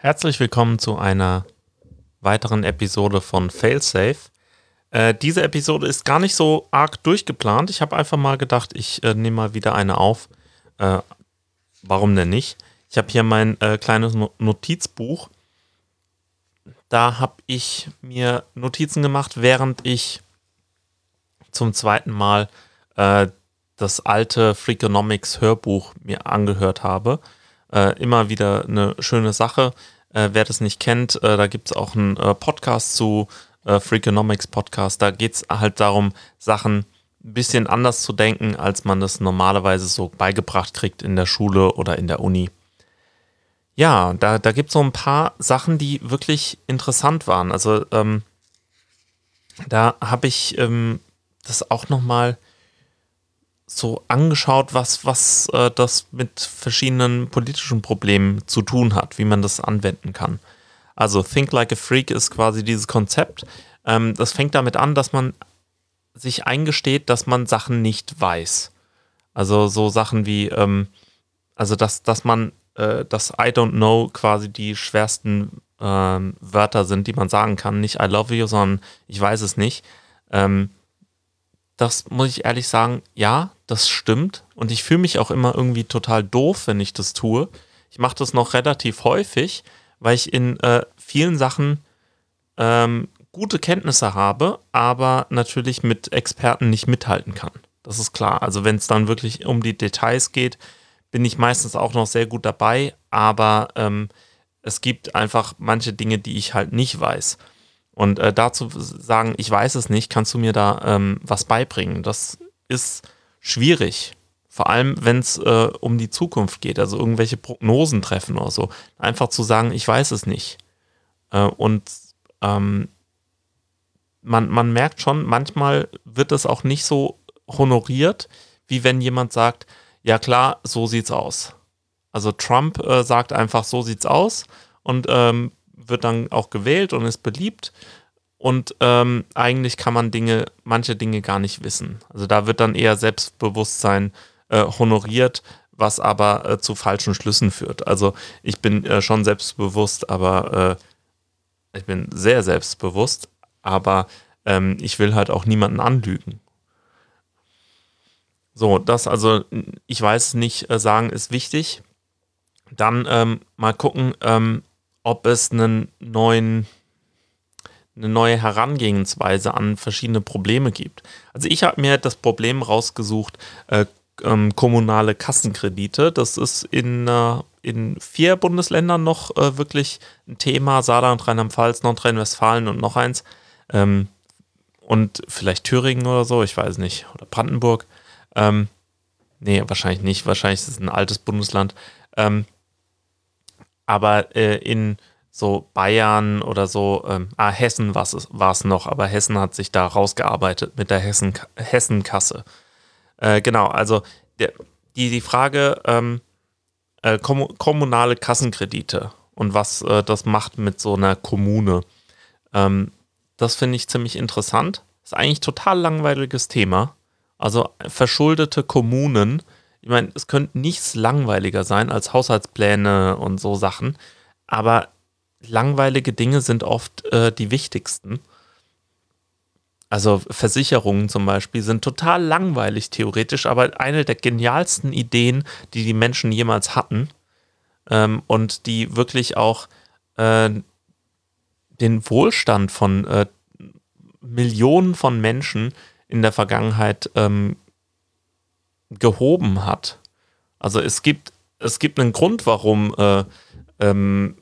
Herzlich willkommen zu einer weiteren Episode von Failsafe. Äh, diese Episode ist gar nicht so arg durchgeplant. Ich habe einfach mal gedacht, ich äh, nehme mal wieder eine auf. Äh, warum denn nicht? Ich habe hier mein äh, kleines Notizbuch. Da habe ich mir Notizen gemacht, während ich zum zweiten Mal äh, das alte Freakonomics Hörbuch mir angehört habe. Äh, immer wieder eine schöne Sache. Äh, wer das nicht kennt, äh, da gibt es auch einen äh, Podcast zu, äh, Freakonomics Podcast. Da geht es halt darum, Sachen ein bisschen anders zu denken, als man das normalerweise so beigebracht kriegt in der Schule oder in der Uni. Ja, da, da gibt es so ein paar Sachen, die wirklich interessant waren. Also ähm, da habe ich ähm, das auch nochmal so angeschaut, was, was äh, das mit verschiedenen politischen Problemen zu tun hat, wie man das anwenden kann. Also Think Like a Freak ist quasi dieses Konzept. Ähm, das fängt damit an, dass man sich eingesteht, dass man Sachen nicht weiß. Also so Sachen wie, ähm, also dass, dass man, äh, dass I don't know quasi die schwersten ähm, Wörter sind, die man sagen kann. Nicht I love you, sondern ich weiß es nicht. Ähm, das muss ich ehrlich sagen, ja, das stimmt. Und ich fühle mich auch immer irgendwie total doof, wenn ich das tue. Ich mache das noch relativ häufig, weil ich in äh, vielen Sachen ähm, gute Kenntnisse habe, aber natürlich mit Experten nicht mithalten kann. Das ist klar. Also wenn es dann wirklich um die Details geht, bin ich meistens auch noch sehr gut dabei, aber ähm, es gibt einfach manche Dinge, die ich halt nicht weiß. Und äh, dazu sagen, ich weiß es nicht, kannst du mir da ähm, was beibringen? Das ist schwierig. Vor allem, wenn es äh, um die Zukunft geht, also irgendwelche Prognosen treffen oder so. Einfach zu sagen, ich weiß es nicht. Äh, und ähm, man, man merkt schon, manchmal wird es auch nicht so honoriert, wie wenn jemand sagt, ja klar, so sieht's aus. Also Trump äh, sagt einfach, so sieht's aus und ähm, wird dann auch gewählt und ist beliebt. Und ähm, eigentlich kann man Dinge, manche Dinge gar nicht wissen. Also da wird dann eher Selbstbewusstsein äh, honoriert, was aber äh, zu falschen Schlüssen führt. Also ich bin äh, schon selbstbewusst, aber äh, ich bin sehr selbstbewusst, aber ähm, ich will halt auch niemanden anlügen. So, das also, ich weiß nicht, äh, sagen ist wichtig. Dann ähm, mal gucken, ähm, ob es einen neuen, eine neue Herangehensweise an verschiedene Probleme gibt. Also ich habe mir das Problem rausgesucht, äh, ähm, kommunale Kassenkredite. Das ist in, äh, in vier Bundesländern noch äh, wirklich ein Thema. Saarland, Rheinland-Pfalz, Nordrhein-Westfalen und noch eins. Ähm, und vielleicht Thüringen oder so, ich weiß nicht. Oder Brandenburg. Ähm, nee, wahrscheinlich nicht. Wahrscheinlich ist es ein altes Bundesland. Ähm, aber äh, in so Bayern oder so, ähm, ah, Hessen war es noch, aber Hessen hat sich da rausgearbeitet mit der Hessen, Hessenkasse. Äh, genau, also der, die, die Frage ähm, äh, kom kommunale Kassenkredite und was äh, das macht mit so einer Kommune. Ähm, das finde ich ziemlich interessant. Ist eigentlich total langweiliges Thema. Also verschuldete Kommunen ich meine, es könnte nichts langweiliger sein als Haushaltspläne und so Sachen, aber langweilige Dinge sind oft äh, die wichtigsten. Also Versicherungen zum Beispiel sind total langweilig theoretisch, aber eine der genialsten Ideen, die die Menschen jemals hatten ähm, und die wirklich auch äh, den Wohlstand von äh, Millionen von Menschen in der Vergangenheit ähm, gehoben hat. Also es gibt, es gibt einen Grund, warum äh, ähm,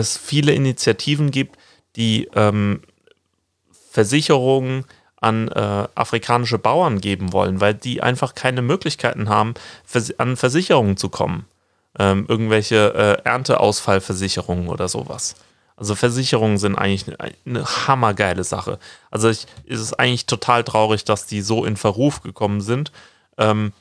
es viele Initiativen gibt, die ähm, Versicherungen an äh, afrikanische Bauern geben wollen, weil die einfach keine Möglichkeiten haben, an Versicherungen zu kommen. Ähm, irgendwelche äh, Ernteausfallversicherungen oder sowas. Also Versicherungen sind eigentlich eine, eine hammergeile Sache. Also ich, ist es eigentlich total traurig, dass die so in Verruf gekommen sind. Ähm,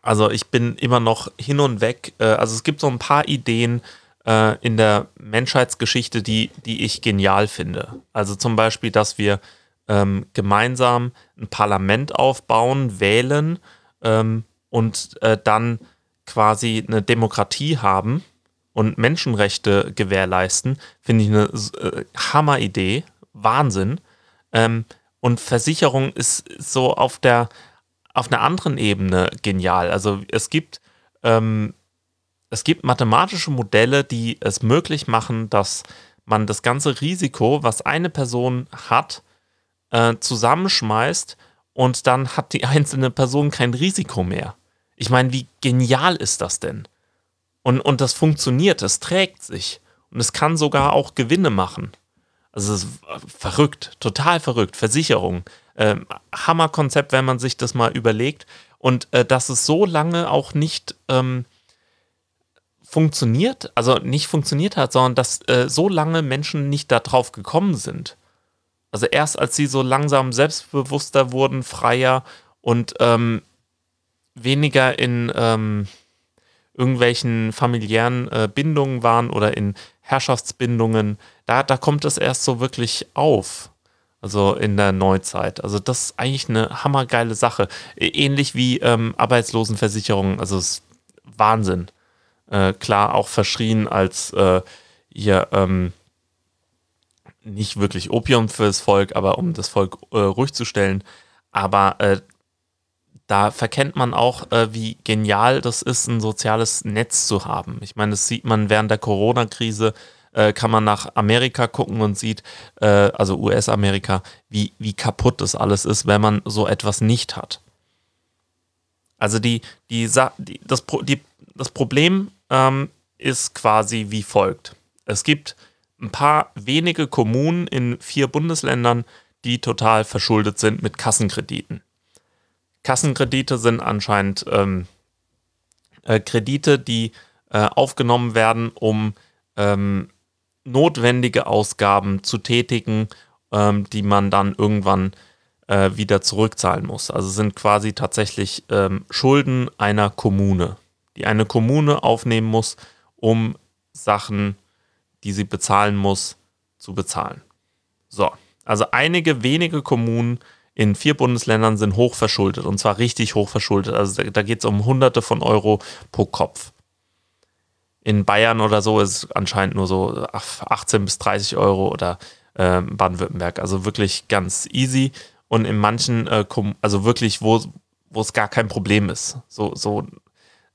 also ich bin immer noch hin und weg. Äh, also es gibt so ein paar Ideen äh, in der Menschheitsgeschichte, die, die ich genial finde. Also zum Beispiel, dass wir ähm, gemeinsam ein Parlament aufbauen, wählen ähm, und äh, dann quasi eine Demokratie haben und Menschenrechte gewährleisten, finde ich eine äh, Hammeridee, Wahnsinn. Ähm, und Versicherung ist so auf der auf einer anderen Ebene genial. Also es gibt ähm, es gibt mathematische Modelle, die es möglich machen, dass man das ganze Risiko, was eine Person hat, äh, zusammenschmeißt und dann hat die einzelne Person kein Risiko mehr. Ich meine, wie genial ist das denn? Und, und das funktioniert, es trägt sich. Und es kann sogar auch Gewinne machen. Also es ist verrückt, total verrückt. Versicherung. Ähm, Hammerkonzept, wenn man sich das mal überlegt. Und äh, dass es so lange auch nicht ähm, funktioniert, also nicht funktioniert hat, sondern dass äh, so lange Menschen nicht darauf gekommen sind. Also erst als sie so langsam selbstbewusster wurden, freier und ähm, weniger in ähm, irgendwelchen familiären äh, Bindungen waren oder in Herrschaftsbindungen, da, da kommt es erst so wirklich auf. Also in der Neuzeit. Also das ist eigentlich eine hammergeile Sache. Ähnlich wie ähm, Arbeitslosenversicherung. Also es ist Wahnsinn. Äh, klar, auch verschrien als äh, hier ähm, nicht wirklich Opium fürs Volk, aber um das Volk äh, ruhig zu stellen. Aber äh, da verkennt man auch, äh, wie genial das ist, ein soziales Netz zu haben. Ich meine, das sieht man während der Corona-Krise, äh, kann man nach Amerika gucken und sieht, also US-Amerika, wie, wie kaputt das alles ist, wenn man so etwas nicht hat. Also die, die, die, das, die, das Problem ähm, ist quasi wie folgt. Es gibt ein paar wenige Kommunen in vier Bundesländern, die total verschuldet sind mit Kassenkrediten. Kassenkredite sind anscheinend ähm, äh, Kredite, die äh, aufgenommen werden, um ähm, notwendige Ausgaben zu tätigen, ähm, die man dann irgendwann äh, wieder zurückzahlen muss. Also sind quasi tatsächlich ähm, Schulden einer Kommune, die eine Kommune aufnehmen muss, um Sachen, die sie bezahlen muss, zu bezahlen. So, also einige wenige Kommunen in vier Bundesländern sind hochverschuldet und zwar richtig hochverschuldet. Also da, geht es um Hunderte von Euro pro Kopf. In Bayern oder so ist es anscheinend nur so 18 bis 30 Euro oder äh, Baden-Württemberg. Also wirklich ganz easy. Und in manchen, äh, also wirklich, wo, wo es gar kein Problem ist. So, so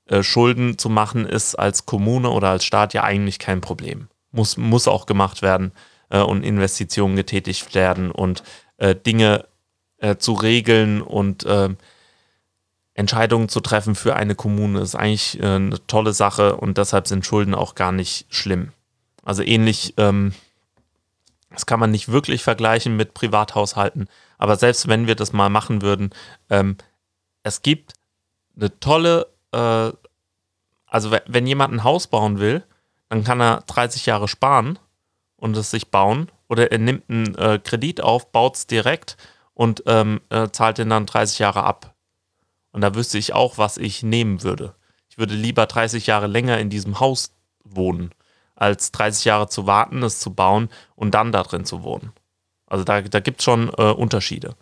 äh, Schulden zu machen ist als Kommune oder als Staat ja eigentlich kein Problem. Muss, muss auch gemacht werden äh, und Investitionen getätigt werden und äh, Dinge äh, zu regeln und ähm, Entscheidungen zu treffen für eine Kommune ist eigentlich äh, eine tolle Sache und deshalb sind Schulden auch gar nicht schlimm. Also ähnlich, ähm, das kann man nicht wirklich vergleichen mit Privathaushalten, aber selbst wenn wir das mal machen würden, ähm, es gibt eine tolle, äh, also wenn jemand ein Haus bauen will, dann kann er 30 Jahre sparen und es sich bauen oder er nimmt einen äh, Kredit auf, baut es direkt und ähm, äh, zahlt den dann 30 Jahre ab. Und da wüsste ich auch, was ich nehmen würde. Ich würde lieber 30 Jahre länger in diesem Haus wohnen, als 30 Jahre zu warten, es zu bauen und dann da drin zu wohnen. Also da, da gibt es schon äh, Unterschiede.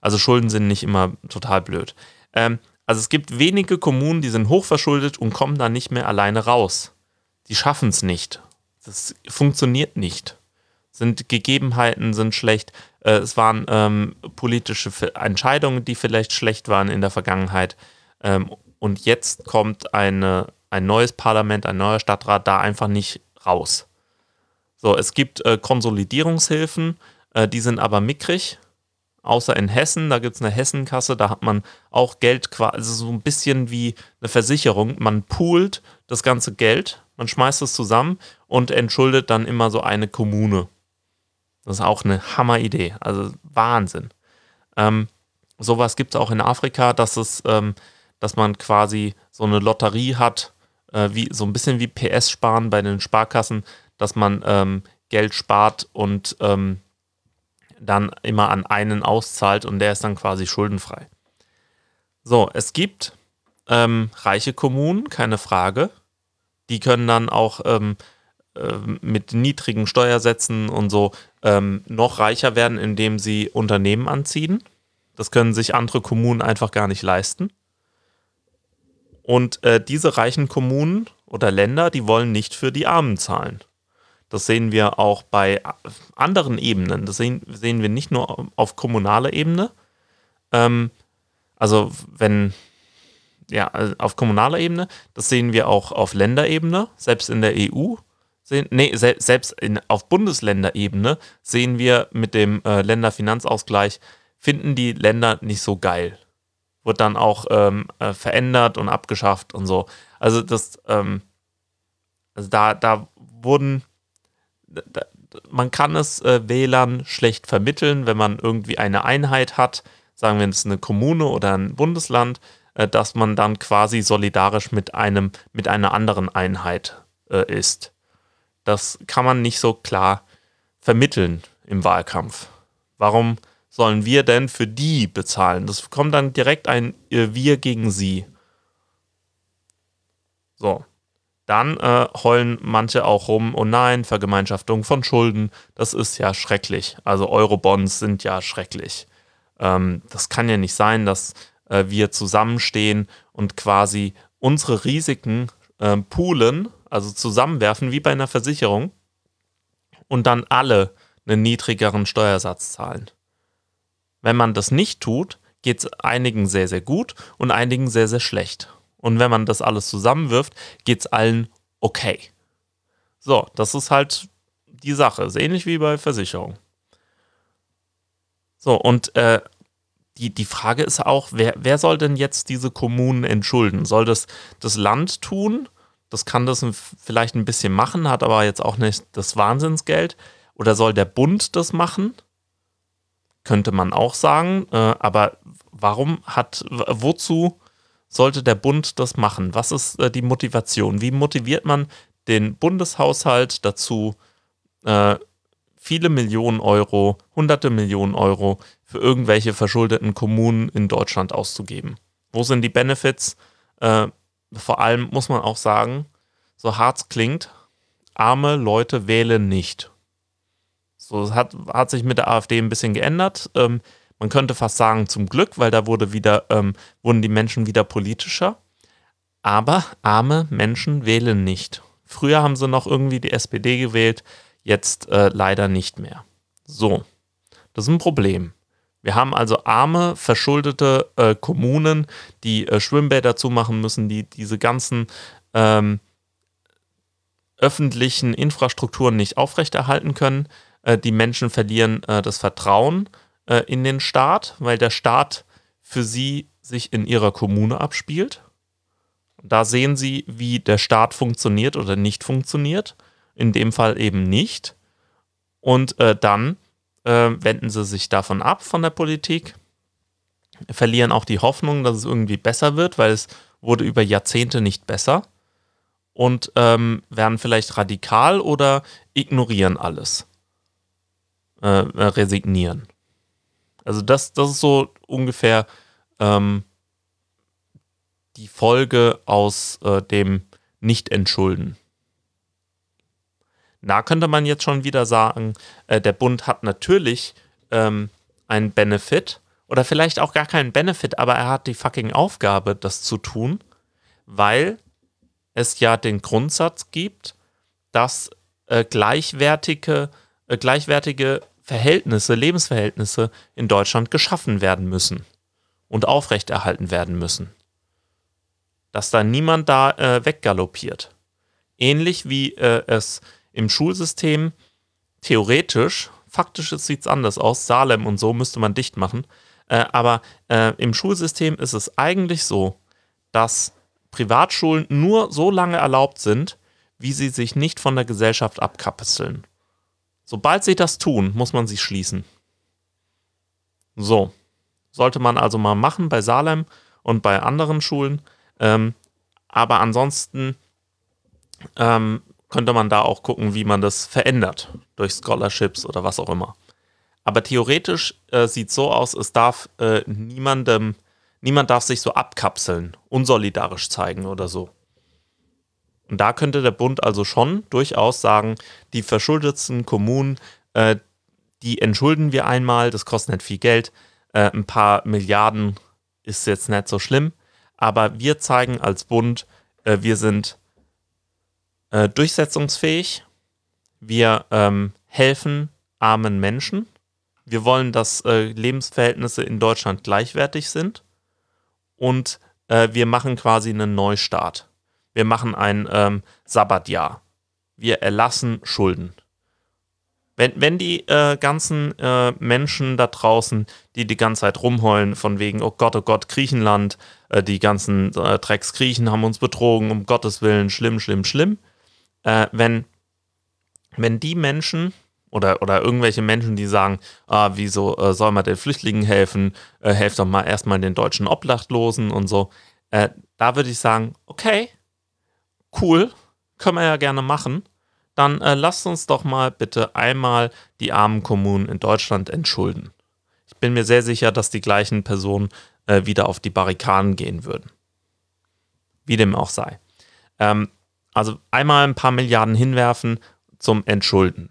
Also Schulden sind nicht immer total blöd. Ähm, also es gibt wenige Kommunen, die sind hochverschuldet und kommen da nicht mehr alleine raus. Die schaffen es nicht. Das funktioniert nicht. Sind Gegebenheiten sind schlecht. Äh, es waren ähm, politische Entscheidungen, die vielleicht schlecht waren in der Vergangenheit. Ähm, und jetzt kommt eine, ein neues Parlament, ein neuer Stadtrat da einfach nicht raus. So, es gibt äh, Konsolidierungshilfen, äh, die sind aber mickrig. Außer in Hessen, da gibt es eine Hessenkasse, da hat man auch Geld, also so ein bisschen wie eine Versicherung. Man poolt das ganze Geld, man schmeißt es zusammen und entschuldet dann immer so eine Kommune. Das ist auch eine Hammeridee. Also Wahnsinn. Ähm, sowas gibt es auch in Afrika, dass es, ähm, dass man quasi so eine Lotterie hat, äh, wie, so ein bisschen wie PS sparen bei den Sparkassen, dass man ähm, Geld spart und ähm, dann immer an einen auszahlt und der ist dann quasi schuldenfrei. So, es gibt ähm, reiche Kommunen, keine Frage. Die können dann auch ähm, ähm, mit niedrigen Steuersätzen und so ähm, noch reicher werden, indem sie Unternehmen anziehen. Das können sich andere Kommunen einfach gar nicht leisten. Und äh, diese reichen Kommunen oder Länder, die wollen nicht für die Armen zahlen. Das sehen wir auch bei anderen Ebenen. Das sehen, sehen wir nicht nur auf kommunaler Ebene. Ähm, also wenn, ja, also auf kommunaler Ebene, das sehen wir auch auf Länderebene, selbst in der EU. Sehen, nee, se selbst in, auf Bundesländerebene sehen wir mit dem äh, Länderfinanzausgleich, finden die Länder nicht so geil. Wird dann auch ähm, äh, verändert und abgeschafft und so. Also das, ähm, also da, da wurden man kann es äh, Wählern schlecht vermitteln, wenn man irgendwie eine Einheit hat, sagen wir es eine Kommune oder ein Bundesland, äh, dass man dann quasi solidarisch mit einem, mit einer anderen Einheit äh, ist. Das kann man nicht so klar vermitteln im Wahlkampf. Warum sollen wir denn für die bezahlen? Das kommt dann direkt ein äh, Wir gegen sie. So, dann äh, heulen manche auch rum, oh nein, Vergemeinschaftung von Schulden, das ist ja schrecklich. Also Eurobonds sind ja schrecklich. Ähm, das kann ja nicht sein, dass äh, wir zusammenstehen und quasi unsere Risiken äh, poolen, also zusammenwerfen wie bei einer Versicherung und dann alle einen niedrigeren Steuersatz zahlen. Wenn man das nicht tut, geht es einigen sehr, sehr gut und einigen sehr, sehr schlecht. Und wenn man das alles zusammenwirft, geht es allen okay. So, das ist halt die Sache. Ist ähnlich wie bei Versicherung. So, und äh, die, die Frage ist auch, wer, wer soll denn jetzt diese Kommunen entschulden? Soll das das Land tun? Das kann das vielleicht ein bisschen machen, hat aber jetzt auch nicht das Wahnsinnsgeld. Oder soll der Bund das machen? Könnte man auch sagen. Äh, aber warum hat, wozu sollte der Bund das machen? Was ist äh, die Motivation? Wie motiviert man den Bundeshaushalt dazu, äh, viele Millionen Euro, hunderte Millionen Euro für irgendwelche verschuldeten Kommunen in Deutschland auszugeben? Wo sind die Benefits? Äh, vor allem muss man auch sagen, so hart es klingt, arme Leute wählen nicht. So hat, hat sich mit der AfD ein bisschen geändert. Ähm, man könnte fast sagen zum Glück, weil da wurde wieder, ähm, wurden die Menschen wieder politischer. Aber arme Menschen wählen nicht. Früher haben sie noch irgendwie die SPD gewählt, jetzt äh, leider nicht mehr. So, das ist ein Problem. Wir haben also arme, verschuldete äh, Kommunen, die äh, Schwimmbäder zumachen müssen, die diese ganzen ähm, öffentlichen Infrastrukturen nicht aufrechterhalten können. Äh, die Menschen verlieren äh, das Vertrauen äh, in den Staat, weil der Staat für sie sich in ihrer Kommune abspielt. Da sehen sie, wie der Staat funktioniert oder nicht funktioniert. In dem Fall eben nicht. Und äh, dann äh, wenden sie sich davon ab, von der Politik, verlieren auch die Hoffnung, dass es irgendwie besser wird, weil es wurde über Jahrzehnte nicht besser. Und ähm, werden vielleicht radikal oder ignorieren alles. Äh, äh resignieren. Also das, das ist so ungefähr ähm, die Folge aus äh, dem Nicht-Entschulden. Da könnte man jetzt schon wieder sagen, äh, der Bund hat natürlich ähm, einen Benefit oder vielleicht auch gar keinen Benefit, aber er hat die fucking Aufgabe, das zu tun, weil es ja den Grundsatz gibt, dass äh, gleichwertige, äh, gleichwertige Verhältnisse, Lebensverhältnisse in Deutschland geschaffen werden müssen und aufrechterhalten werden müssen. Dass da niemand da äh, weggaloppiert. Ähnlich wie äh, es im Schulsystem theoretisch, faktisch sieht es anders aus, Salem und so müsste man dicht machen, äh, aber äh, im Schulsystem ist es eigentlich so, dass Privatschulen nur so lange erlaubt sind, wie sie sich nicht von der Gesellschaft abkapseln. Sobald sie das tun, muss man sie schließen. So. Sollte man also mal machen bei Salem und bei anderen Schulen. Ähm, aber ansonsten ähm, könnte man da auch gucken, wie man das verändert. Durch Scholarships oder was auch immer. Aber theoretisch äh, sieht es so aus, es darf äh, niemandem, niemand darf sich so abkapseln, unsolidarisch zeigen oder so. Und da könnte der Bund also schon durchaus sagen, die verschuldetsten Kommunen, äh, die entschulden wir einmal, das kostet nicht viel Geld, äh, ein paar Milliarden ist jetzt nicht so schlimm, aber wir zeigen als Bund, äh, wir sind äh, durchsetzungsfähig. Wir ähm, helfen armen Menschen. Wir wollen, dass äh, Lebensverhältnisse in Deutschland gleichwertig sind. Und äh, wir machen quasi einen Neustart. Wir machen ein ähm, Sabbatjahr. Wir erlassen Schulden. Wenn, wenn die äh, ganzen äh, Menschen da draußen, die die ganze Zeit rumheulen, von wegen, oh Gott, oh Gott, Griechenland, äh, die ganzen äh, Drecksgriechen haben uns betrogen, um Gottes Willen, schlimm, schlimm, schlimm. Äh, wenn, wenn die Menschen oder, oder irgendwelche Menschen, die sagen, ah, wieso äh, soll man den Flüchtlingen helfen, helft doch mal erstmal den deutschen Obdachlosen und so, da würde ich sagen, okay, cool, können wir ja gerne machen dann äh, lasst uns doch mal bitte einmal die armen Kommunen in Deutschland entschulden. Ich bin mir sehr sicher, dass die gleichen Personen äh, wieder auf die Barrikaden gehen würden. Wie dem auch sei. Ähm, also einmal ein paar Milliarden hinwerfen zum Entschulden.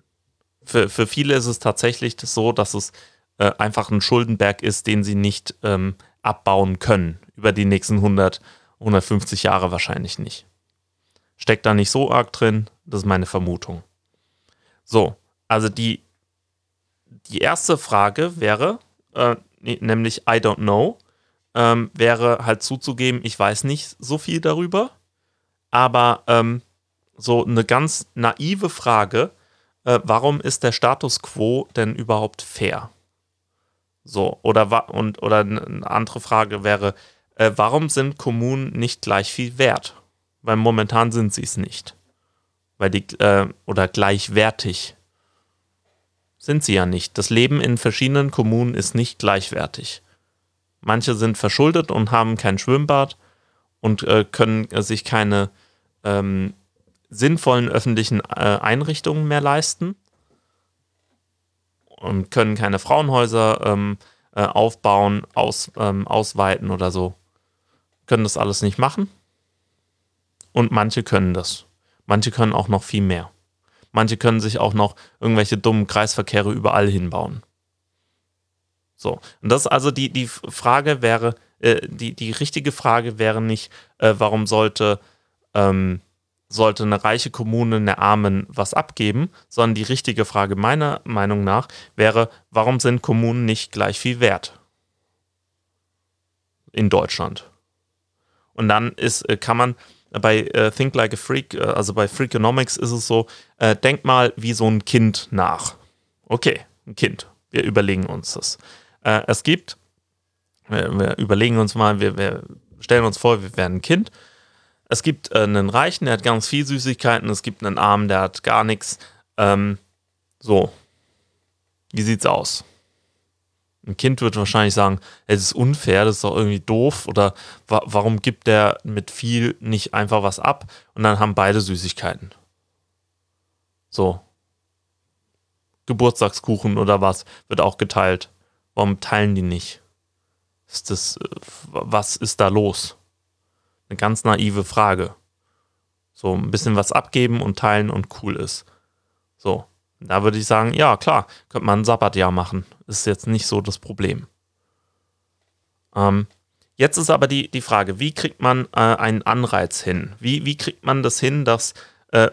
Für, für viele ist es tatsächlich so, dass es äh, einfach ein Schuldenberg ist, den sie nicht ähm, abbauen können. Über die nächsten 100, 150 Jahre wahrscheinlich nicht. Steckt da nicht so arg drin, das ist meine Vermutung. So, also die, die erste Frage wäre, äh, nämlich I don't know, ähm, wäre halt zuzugeben, ich weiß nicht so viel darüber, aber ähm, so eine ganz naive Frage, äh, warum ist der Status quo denn überhaupt fair? So, oder, und, oder eine andere Frage wäre, äh, warum sind Kommunen nicht gleich viel wert? Weil momentan sind sie es nicht. Weil die, äh, oder gleichwertig sind sie ja nicht. Das Leben in verschiedenen Kommunen ist nicht gleichwertig. Manche sind verschuldet und haben kein Schwimmbad und äh, können äh, sich keine ähm, sinnvollen öffentlichen äh, Einrichtungen mehr leisten und können keine Frauenhäuser ähm, äh, aufbauen, aus, ähm, ausweiten oder so. Können das alles nicht machen. Und manche können das. Manche können auch noch viel mehr. Manche können sich auch noch irgendwelche dummen Kreisverkehre überall hinbauen. So, und das also die, die Frage wäre, äh, die, die richtige Frage wäre nicht, äh, warum sollte, ähm, sollte eine reiche Kommune einer Armen was abgeben, sondern die richtige Frage meiner Meinung nach wäre, warum sind Kommunen nicht gleich viel wert? In Deutschland. Und dann ist, äh, kann man bei äh, Think Like a Freak, äh, also bei Freakonomics ist es so, äh, denk mal wie so ein Kind nach. Okay, ein Kind. Wir überlegen uns das. Äh, es gibt, wir, wir, überlegen uns mal, wir, wir, stellen uns vor, wir wären ein Kind. Es gibt äh, einen Reichen, der hat ganz viel Süßigkeiten. Es gibt einen Armen, der hat gar nichts. Ähm, so, wie sieht's aus? Ein Kind wird wahrscheinlich sagen, es ist unfair, das ist doch irgendwie doof oder wa warum gibt der mit viel nicht einfach was ab und dann haben beide Süßigkeiten. So. Geburtstagskuchen oder was wird auch geteilt. Warum teilen die nicht? Ist das, äh, was ist da los? Eine ganz naive Frage. So ein bisschen was abgeben und teilen und cool ist. So. Da würde ich sagen, ja, klar, könnte man ein Sabbatjahr machen. Ist jetzt nicht so das Problem. Ähm, jetzt ist aber die, die Frage, wie kriegt man äh, einen Anreiz hin? Wie, wie kriegt man das hin, dass äh,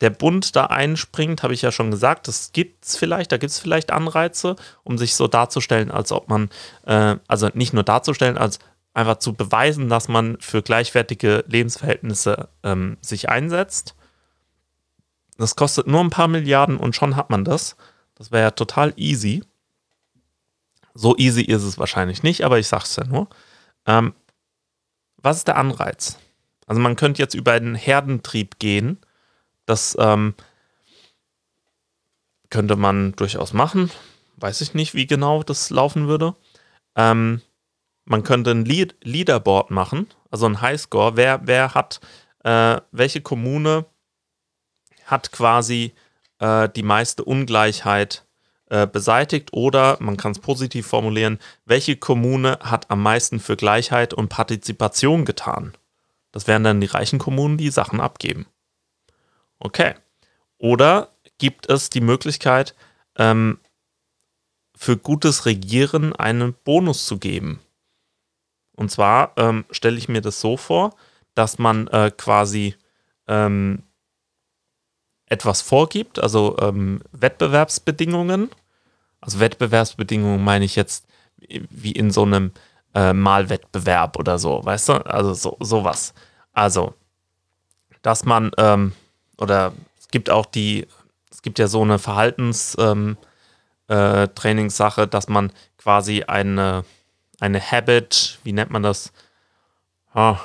der Bund da einspringt, habe ich ja schon gesagt, das gibt es vielleicht, da gibt es vielleicht Anreize, um sich so darzustellen, als ob man, äh, also nicht nur darzustellen, als einfach zu beweisen, dass man für gleichwertige Lebensverhältnisse ähm, sich einsetzt. Das kostet nur ein paar Milliarden und schon hat man das. Das wäre ja total easy. So easy ist es wahrscheinlich nicht, aber ich sag's ja nur. Ähm, was ist der Anreiz? Also man könnte jetzt über einen Herdentrieb gehen. Das ähm, könnte man durchaus machen. Weiß ich nicht, wie genau das laufen würde. Ähm, man könnte ein Lead Leaderboard machen, also ein Highscore. Wer, wer hat, äh, welche Kommune hat quasi äh, die meiste Ungleichheit äh, beseitigt oder man kann es positiv formulieren, welche Kommune hat am meisten für Gleichheit und Partizipation getan? Das wären dann die reichen Kommunen, die Sachen abgeben. Okay. Oder gibt es die Möglichkeit, ähm, für gutes Regieren einen Bonus zu geben? Und zwar ähm, stelle ich mir das so vor, dass man äh, quasi ähm, etwas vorgibt, also ähm, Wettbewerbsbedingungen. Also Wettbewerbsbedingungen meine ich jetzt wie in so einem äh, Malwettbewerb oder so, weißt du? Also so, sowas. Also, dass man, ähm, oder es gibt auch die, es gibt ja so eine Verhaltenstrainingssache, ähm, äh, dass man quasi eine, eine Habit, wie nennt man das? Oh,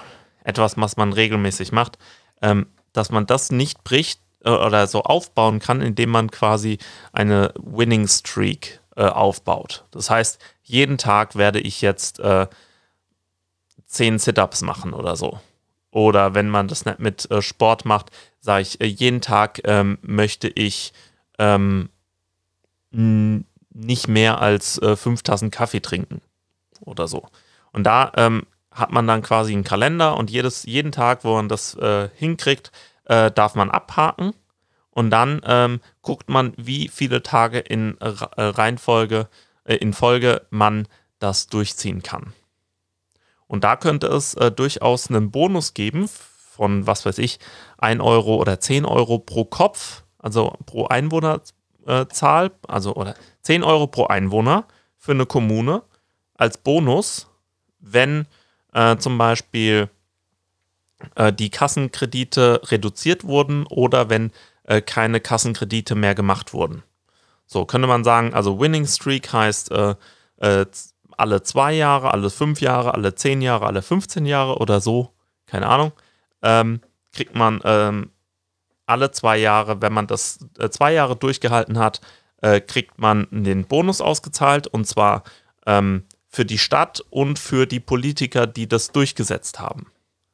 etwas, was man regelmäßig macht, ähm, dass man das nicht bricht oder so aufbauen kann, indem man quasi eine Winning Streak äh, aufbaut. Das heißt, jeden Tag werde ich jetzt äh, 10 Sit-Ups machen oder so. Oder wenn man das nicht mit äh, Sport macht, sage ich, äh, jeden Tag ähm, möchte ich ähm, nicht mehr als äh, fünf Tassen Kaffee trinken oder so. Und da ähm, hat man dann quasi einen Kalender und jedes, jeden Tag, wo man das äh, hinkriegt, äh, darf man abhaken. Und dann ähm, guckt man, wie viele Tage in äh, Reihenfolge, in Folge man das durchziehen kann. Und da könnte es äh, durchaus einen Bonus geben von, was weiß ich, 1 Euro oder 10 Euro pro Kopf, also pro Einwohnerzahl, äh, also oder 10 Euro pro Einwohner für eine Kommune als Bonus, wenn äh, zum Beispiel äh, die Kassenkredite reduziert wurden oder wenn äh, keine Kassenkredite mehr gemacht wurden. So könnte man sagen, also Winning Streak heißt äh, alle zwei Jahre, alle fünf Jahre, alle zehn Jahre, alle 15 Jahre oder so, keine Ahnung, ähm, kriegt man ähm, alle zwei Jahre, wenn man das äh, zwei Jahre durchgehalten hat, äh, kriegt man den Bonus ausgezahlt und zwar ähm, für die Stadt und für die Politiker, die das durchgesetzt haben.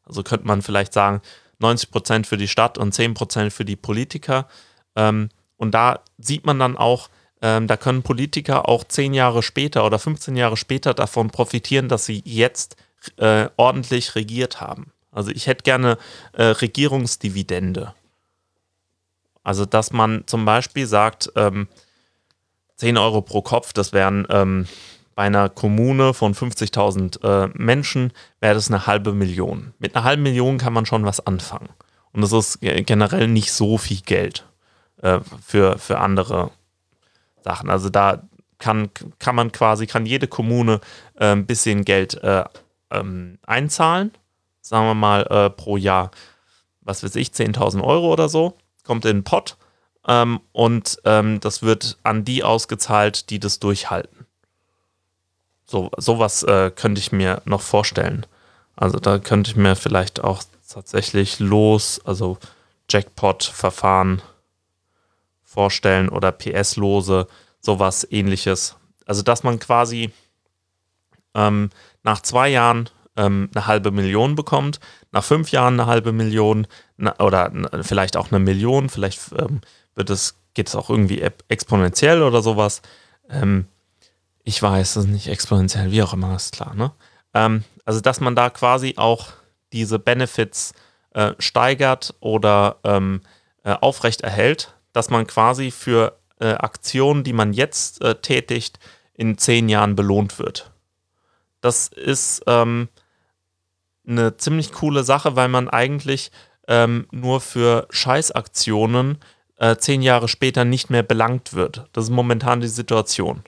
Also könnte man vielleicht sagen, 90% für die Stadt und 10% für die Politiker. Ähm, und da sieht man dann auch, ähm, da können Politiker auch zehn Jahre später oder 15 Jahre später davon profitieren, dass sie jetzt äh, ordentlich regiert haben. Also ich hätte gerne äh, Regierungsdividende. Also dass man zum Beispiel sagt, ähm, 10 Euro pro Kopf, das wären ähm, bei einer Kommune von 50.000 äh, Menschen, wäre das eine halbe Million. Mit einer halben Million kann man schon was anfangen. Und das ist generell nicht so viel Geld äh, für, für andere Sachen. Also da kann, kann man quasi, kann jede Kommune äh, ein bisschen Geld äh, ähm, einzahlen. Sagen wir mal äh, pro Jahr, was weiß ich, 10.000 Euro oder so, kommt in den Pott. Ähm, und ähm, das wird an die ausgezahlt, die das durchhalten. So, sowas äh, könnte ich mir noch vorstellen. Also da könnte ich mir vielleicht auch tatsächlich los, also Jackpot-Verfahren vorstellen oder PS-Lose, sowas ähnliches. Also, dass man quasi ähm, nach zwei Jahren ähm, eine halbe Million bekommt, nach fünf Jahren eine halbe Million na, oder na, vielleicht auch eine Million, vielleicht ähm, wird es, geht es auch irgendwie exponentiell oder sowas. Ähm, ich weiß, es ist nicht exponentiell, wie auch immer, ist klar, ne? Ähm, also, dass man da quasi auch diese Benefits äh, steigert oder ähm, äh, aufrecht dass man quasi für äh, Aktionen, die man jetzt äh, tätigt, in zehn Jahren belohnt wird. Das ist ähm, eine ziemlich coole Sache, weil man eigentlich ähm, nur für Scheißaktionen äh, zehn Jahre später nicht mehr belangt wird. Das ist momentan die Situation.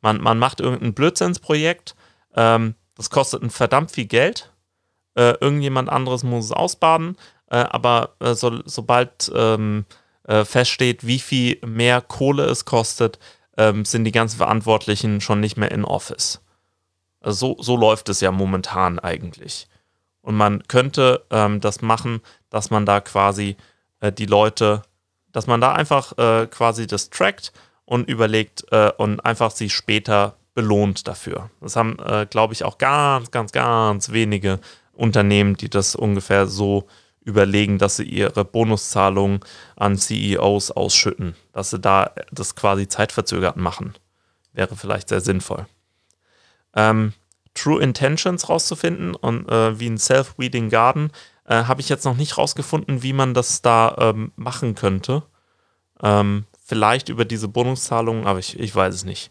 Man, man macht irgendein Blödsinnsprojekt, ähm, das kostet ein verdammt viel Geld. Äh, irgendjemand anderes muss es ausbaden, äh, aber äh, so, sobald ähm, äh, feststeht, wie viel mehr Kohle es kostet, ähm, sind die ganzen Verantwortlichen schon nicht mehr in Office. Also so, so läuft es ja momentan eigentlich. Und man könnte ähm, das machen, dass man da quasi äh, die Leute, dass man da einfach äh, quasi das trackt und überlegt äh, und einfach sie später belohnt dafür. Das haben, äh, glaube ich, auch ganz, ganz, ganz wenige Unternehmen, die das ungefähr so überlegen, dass sie ihre Bonuszahlungen an CEOs ausschütten, dass sie da das quasi zeitverzögert machen. Wäre vielleicht sehr sinnvoll. Ähm, True Intentions rauszufinden und äh, wie ein Self-Weeding Garden äh, habe ich jetzt noch nicht rausgefunden, wie man das da ähm, machen könnte. Ähm, vielleicht über diese Bonuszahlungen, aber ich, ich weiß es nicht.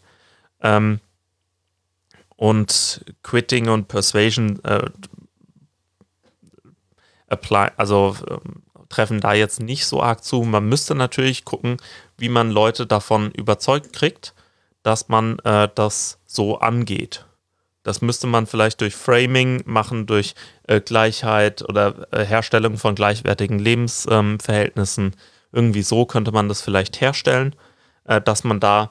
Ähm, und Quitting und Persuasion äh, apply, also ähm, treffen da jetzt nicht so arg zu. Man müsste natürlich gucken, wie man Leute davon überzeugt kriegt, dass man äh, das so angeht. Das müsste man vielleicht durch Framing machen, durch äh, Gleichheit oder äh, Herstellung von gleichwertigen Lebensverhältnissen. Ähm, Irgendwie so könnte man das vielleicht herstellen, äh, dass man da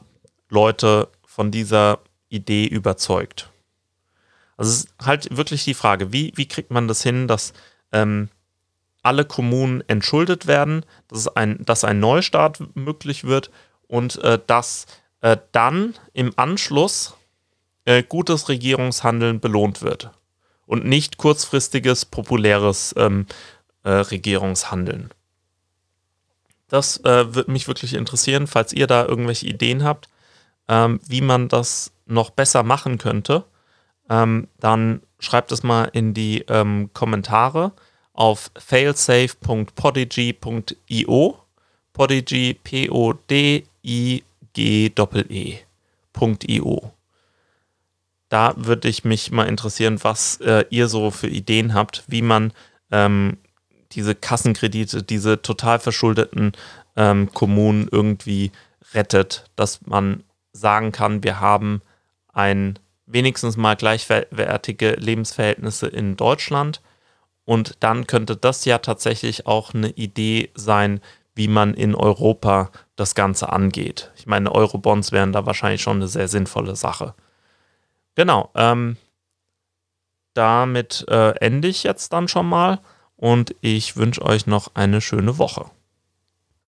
Leute von dieser Idee überzeugt. Also es ist halt wirklich die Frage, wie, wie kriegt man das hin, dass ähm, alle Kommunen entschuldet werden, dass, ein, dass ein Neustart möglich wird und äh, dass äh, dann im Anschluss äh, gutes Regierungshandeln belohnt wird und nicht kurzfristiges, populäres ähm, äh, Regierungshandeln. Das äh, würde mich wirklich interessieren, falls ihr da irgendwelche Ideen habt, ähm, wie man das noch besser machen könnte ähm, dann schreibt es mal in die ähm, Kommentare auf failsafe.podigy.io. Podigy, P-O-D-I-G-E.io. Da würde ich mich mal interessieren, was äh, ihr so für Ideen habt, wie man ähm, diese Kassenkredite, diese total verschuldeten ähm, Kommunen irgendwie rettet, dass man sagen kann, wir haben ein wenigstens mal gleichwertige Lebensverhältnisse in Deutschland. Und dann könnte das ja tatsächlich auch eine Idee sein, wie man in Europa das Ganze angeht. Ich meine, Eurobonds wären da wahrscheinlich schon eine sehr sinnvolle Sache. Genau, ähm, damit äh, ende ich jetzt dann schon mal und ich wünsche euch noch eine schöne Woche.